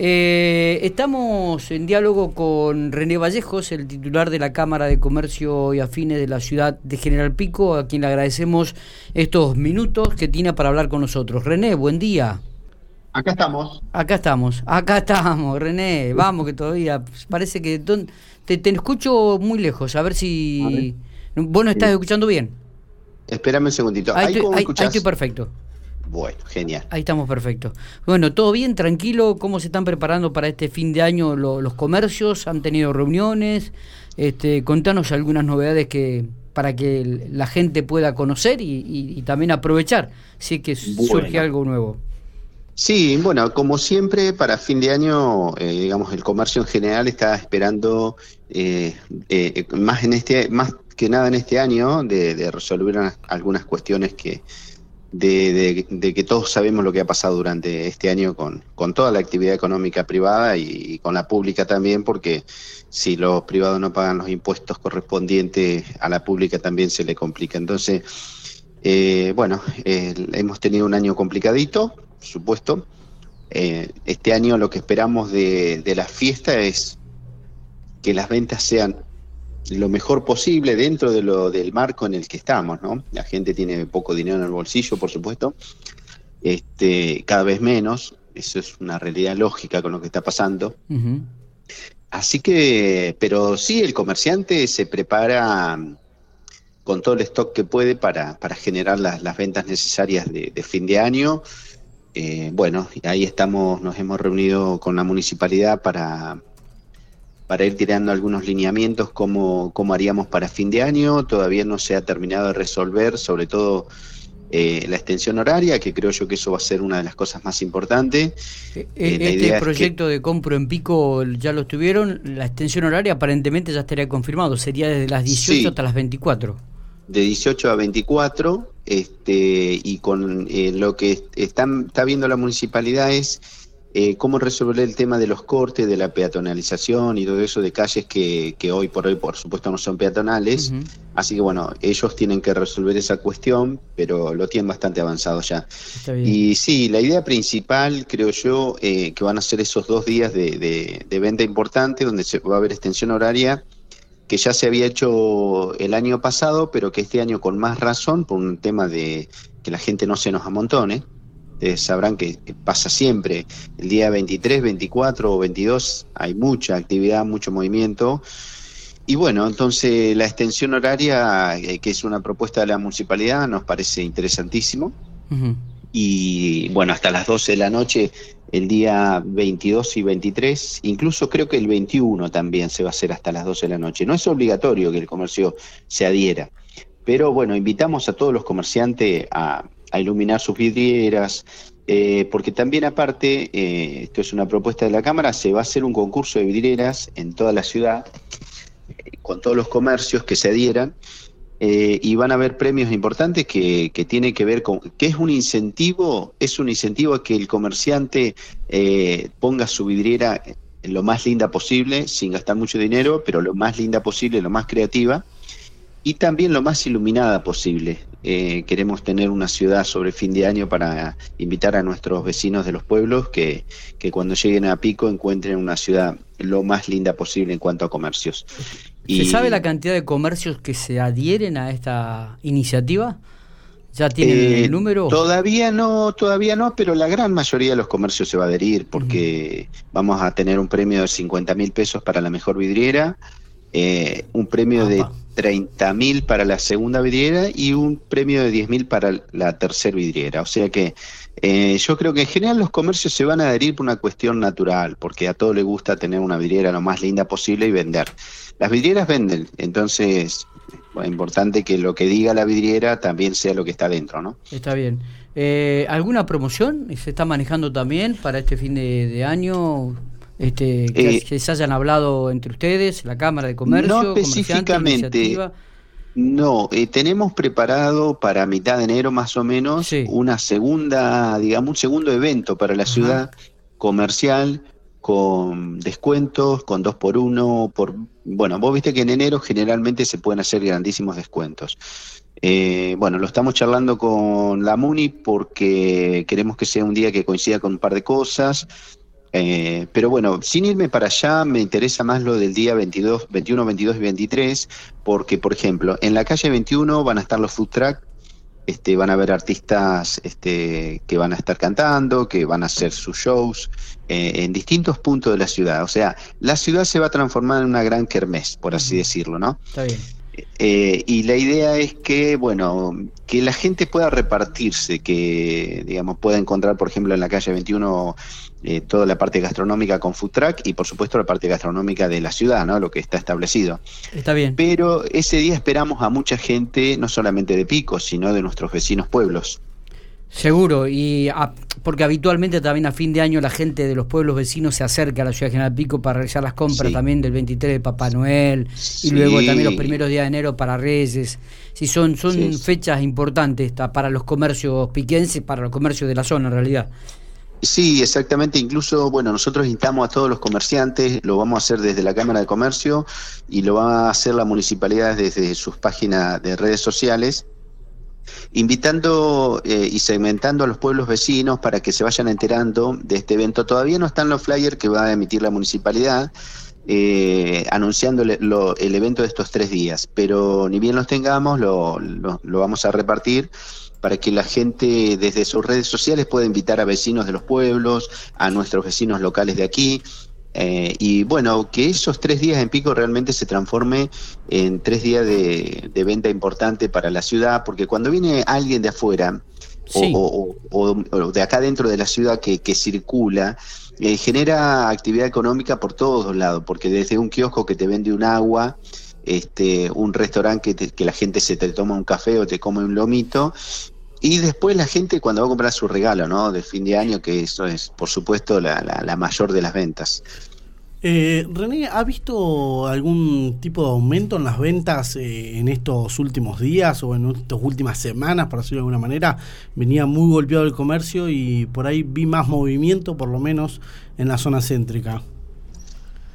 Eh, estamos en diálogo con René Vallejos, el titular de la Cámara de Comercio y Afines de la ciudad de General Pico, a quien le agradecemos estos minutos que tiene para hablar con nosotros. René, buen día. Acá estamos. Acá estamos, acá estamos, René. Vamos que todavía parece que te, te escucho muy lejos, a ver si... ¿Vos no estás escuchando bien? Espérame un segundito. Ahí, ahí estoy perfecto. Bueno, genial. Ahí estamos perfecto. Bueno, todo bien, tranquilo. ¿Cómo se están preparando para este fin de año los comercios? ¿Han tenido reuniones? Este, contanos algunas novedades que para que la gente pueda conocer y, también aprovechar si es que surge algo nuevo. Sí, bueno, como siempre, para fin de año, eh, digamos, el comercio en general está esperando eh, eh, más en este, más que nada en este año, de resolver algunas cuestiones que de, que todos sabemos lo que ha pasado durante este año con, con toda la actividad económica privada y, con la pública también, porque si los privados no pagan los impuestos correspondientes a la pública también se le complica. Entonces, eh, bueno, hemos tenido un año complicadito, supuesto. Eh, este año lo que esperamos de, de la fiesta es que las ventas sean lo mejor posible dentro de lo del marco en el que estamos, ¿no? La gente tiene poco dinero en el bolsillo, por supuesto, este, cada vez menos, eso es una realidad lógica con lo que está pasando. Así que, pero sí, el comerciante se prepara con todo el stock que puede para, para generar las, las ventas necesarias de, fin de año. Eh, bueno, ahí estamos, nos hemos reunido con la municipalidad para, para ir tirando algunos lineamientos como, haríamos para fin de año. Todavía no se ha terminado de resolver, sobre todo eh, la extensión horaria, que creo yo que eso va a ser una de las cosas más importantes. Eh, eh, este proyecto de compro en pico ya lo tuvieron, la extensión horaria aparentemente ya estaría confirmado, sería desde las 18 hasta las 24. De 18 a 24, este, y con lo que están, está viendo la municipalidad es eh, cómo resolver el tema de los cortes, de la peatonalización y todo eso de calles que, hoy por hoy, por supuesto, no son peatonales. Así que bueno, ellos tienen que resolver esa cuestión, pero lo tienen bastante avanzado ya. Y sí, la idea principal, creo yo, eh, que van a ser esos dos días de, venta importante, donde se va a haber extensión horaria que ya se había hecho el año pasado, pero que este año con más razón, por un tema de que la gente no se nos amontone. Ustedes sabrán que, pasa siempre. El día 23, 24 o 22 hay mucha actividad, mucho movimiento. Y bueno, entonces la extensión horaria, eh, que es una propuesta de la municipalidad, nos parece interesantísimo. Y bueno, hasta las 12 de la noche, el día 22 y 23, incluso creo que el 21 también se va a hacer hasta las 12 de la noche. No es obligatorio que el comercio se adhiera, pero bueno, invitamos a todos los comerciantes a, a iluminar sus vidrieras, eh, porque también aparte, eh, esto es una propuesta de la Cámara, se va a hacer un concurso de vidrieras en toda la ciudad, eh, con todos los comercios que se adhieran, y van a haber premios importantes que, que tiene que ver con, que es un incentivo, es un incentivo a que el comerciante ponga su vidriera lo más linda posible, sin gastar mucho dinero, pero lo más linda posible, lo más creativa, y también lo más iluminada posible. Eh, queremos tener una ciudad sobre fin de año para invitar a nuestros vecinos de los pueblos que, que cuando lleguen a Pico encuentren una ciudad lo más linda posible en cuanto a comercios. ¿Se sabe la cantidad de comercios que se adhieren a esta iniciativa? ¿Ya tienen el eh, número? Todavía no, todavía no, pero la gran mayoría de los comercios se va a adherir porque vamos a tener un premio de 50 mil pesos para la mejor vidriera, eh, un premio de 30 mil para la segunda vidriera y un premio de 10 mil para la tercera vidriera. O sea que eh, yo creo que en general los comercios se van a adherir por una cuestión natural, porque a todos les gusta tener una vidriera lo más linda posible y vender. Las vidrieras venden, entonces es importante que lo que diga la vidriera también sea lo que está dentro, ¿no? Está bien. Eh, ¿Alguna promoción se está manejando también para este fin de año? Este, eh, que, se hayan hablado entre ustedes, la Cámara de Comercio, no específicamente. No, eh, tenemos preparado para mitad de enero más o menos una segunda, digamos, un segundo evento para la ciudad comercial con descuentos, con dos por uno, por bueno, vos viste que en enero generalmente se pueden hacer grandísimos descuentos. Eh, bueno, lo estamos charlando con la MUNI porque queremos que sea un día que coincida con un par de cosas Eh, pero bueno, sin irme para allá, me interesa más lo del día 22, 21, 22 y 23, porque, por ejemplo, en la calle 21 van a estar los food truck, este, van a haber artistas este, que van a estar cantando, que van a hacer sus shows eh, en distintos puntos de la ciudad. O sea, la ciudad se va a transformar en una gran kermés, por así decirlo, ¿no? Está bien. Eh, y la idea es que, bueno, que la gente pueda repartirse, que, digamos, pueda encontrar, por ejemplo, en la calle 21 eh, toda la parte gastronómica con food truck y, por supuesto, la parte gastronómica de la ciudad, ¿no? Lo que está establecido. Está bien. Pero ese día esperamos a mucha gente, no solamente de Pico, sino de nuestros vecinos pueblos. Seguro, y porque habitualmente también a fin de año la gente de los pueblos vecinos se acerca a la ciudad de General Pico para realizar las compras también del 23 de Papá Noel y luego también los primeros días de enero para Reyes. Sí, son, son fechas importantes para los comercios piquenses, para los comercios de la zona en realidad. Sí, exactamente. Incluso, bueno, nosotros instamos a todos los comerciantes, lo vamos a hacer desde la Cámara de Comercio y lo va a hacer la municipalidad desde sus páginas de redes sociales invitando eh, y segmentando a los pueblos vecinos para que se vayan enterando de este evento. Todavía no están los flyers que va a emitir la municipalidad. Eh, anunciando el evento de estos tres días, pero ni bien los tengamos, lo, lo vamos a repartir para que la gente desde sus redes sociales pueda invitar a vecinos de los pueblos, a nuestros vecinos locales de aquí, eh, y bueno, que esos tres días en pico realmente se transforme en tres días de, venta importante para la ciudad, porque cuando viene alguien de afuera o, de acá dentro de la ciudad que, circula, eh, genera actividad económica por todos lados, porque desde un kiosco que te vende un agua, este, un restaurante que, que la gente se te toma un café o te come un lomito, y después la gente cuando va a comprar su regalo, ¿no? De fin de año, que eso es, por supuesto, la, la, mayor de las ventas. Eh, René, ¿ha visto algún tipo de aumento en las ventas eh, en estos últimos días o en estas últimas semanas, por decirlo de alguna manera? Venía muy golpeado el comercio y por ahí vi más movimiento, por lo menos en la zona céntrica.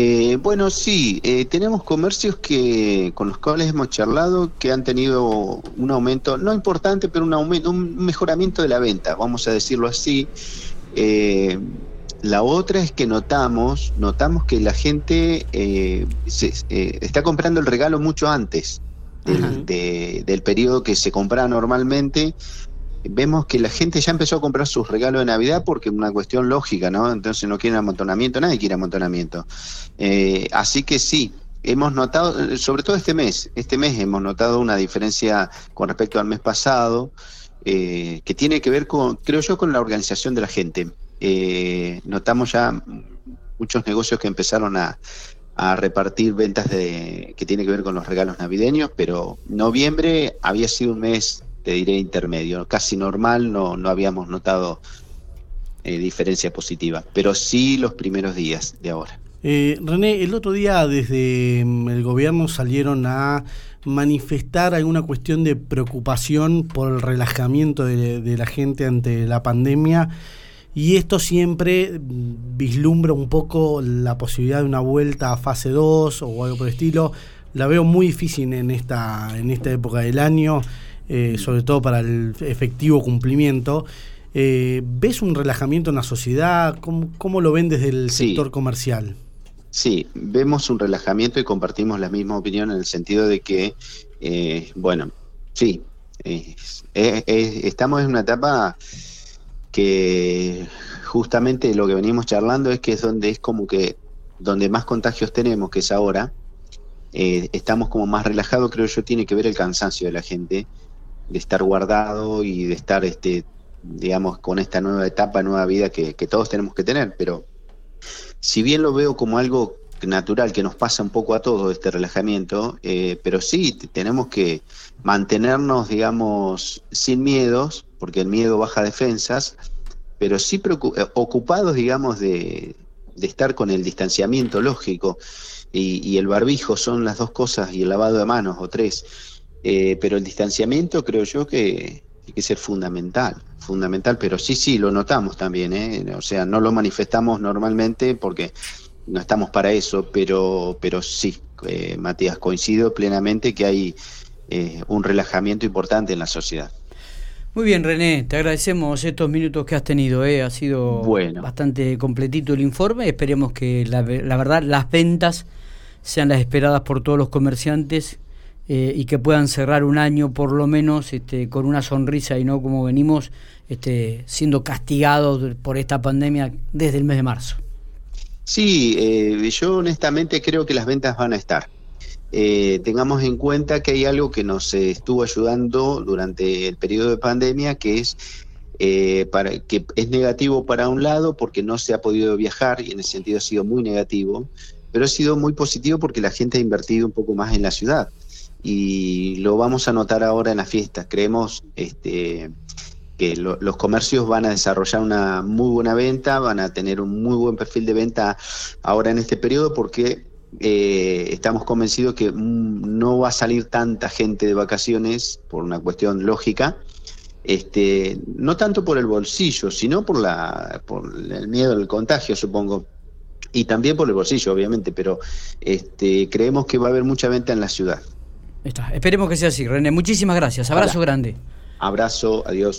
Eh, bueno, sí, eh, tenemos comercios que con los cuales hemos charlado que han tenido un aumento, no importante, pero un aumento, un mejoramiento de la venta, vamos a decirlo así. Eh, la otra es que notamos, notamos que la gente se, está comprando el regalo mucho antes del, del periodo que se compra normalmente vemos que la gente ya empezó a comprar sus regalos de Navidad porque es una cuestión lógica, ¿no? Entonces no quieren amontonamiento, nadie quiere amontonamiento. Eh, así que sí, hemos notado, sobre todo este mes, este mes hemos notado una diferencia con respecto al mes pasado, eh, que tiene que ver con, creo yo, con la organización de la gente. Eh, notamos ya muchos negocios que empezaron a, a repartir ventas de que tiene que ver con los regalos navideños, pero noviembre había sido un mes te diré intermedio, casi normal, no, no habíamos notado eh, diferencia positiva, pero sí los primeros días de ahora. Eh, René, el otro día desde mm, el gobierno salieron a manifestar alguna cuestión de preocupación por el relajamiento de, la gente ante la pandemia y esto siempre mm, vislumbra un poco la posibilidad de una vuelta a fase 2 o algo por el estilo. La veo muy difícil en esta, en esta época del año. Eh, sobre todo para el efectivo cumplimiento. Eh, ¿Ves un relajamiento en la sociedad? ¿Cómo, lo ven desde el sector comercial? Sí, vemos un relajamiento y compartimos la misma opinión en el sentido de que, eh, bueno, sí, estamos en una etapa que justamente lo que venimos charlando es que es donde es como que donde más contagios tenemos, que es ahora, estamos como más relajados, creo yo, tiene que ver el cansancio de la gente de estar guardado y de estar, este, digamos, con esta nueva etapa, nueva vida que, todos tenemos que tener. Pero si bien lo veo como algo natural que nos pasa un poco a todos este relajamiento, eh, pero sí tenemos que mantenernos, digamos, sin miedos, porque el miedo baja defensas, pero sí eh, ocupados, digamos, de, de, estar con el distanciamiento lógico y, y, el barbijo son las dos cosas y el lavado de manos o tres eh, pero el distanciamiento creo yo que tiene que ser fundamental, fundamental, pero sí, sí, lo notamos también, ¿eh? o sea, no lo manifestamos normalmente porque no estamos para eso, pero, pero sí, eh, Matías, coincido plenamente que hay un relajamiento importante en la sociedad. Muy bien, René, te agradecemos estos minutos que has tenido. ¿eh? Ha sido bastante completito el informe. Esperemos que la, verdad las ventas sean las esperadas por todos los comerciantes eh, y que puedan cerrar un año por lo menos este, con una sonrisa y no como venimos este, siendo castigados por esta pandemia desde el mes de marzo. Sí, eh, yo honestamente creo que las ventas van a estar. Eh, tengamos en cuenta que hay algo que nos estuvo ayudando durante el periodo de pandemia, que es eh, que es negativo para un lado porque no se ha podido viajar y en ese sentido ha sido muy negativo, pero ha sido muy positivo porque la gente ha invertido un poco más en la ciudad y lo vamos a notar ahora en las fiestas. Creemos este, que los comercios van a desarrollar una muy buena venta, van a tener un muy buen perfil de venta ahora en este periodo porque eh, estamos convencidos que mm, no va a salir tanta gente de vacaciones por una cuestión lógica, este, no tanto por el bolsillo, sino por, la, por el miedo al contagio, supongo, y también por el bolsillo, obviamente, pero este, creemos que va a haber mucha venta en la ciudad. Está. Esperemos que sea así, René. Muchísimas gracias. Abrazo grande. Abrazo, adiós.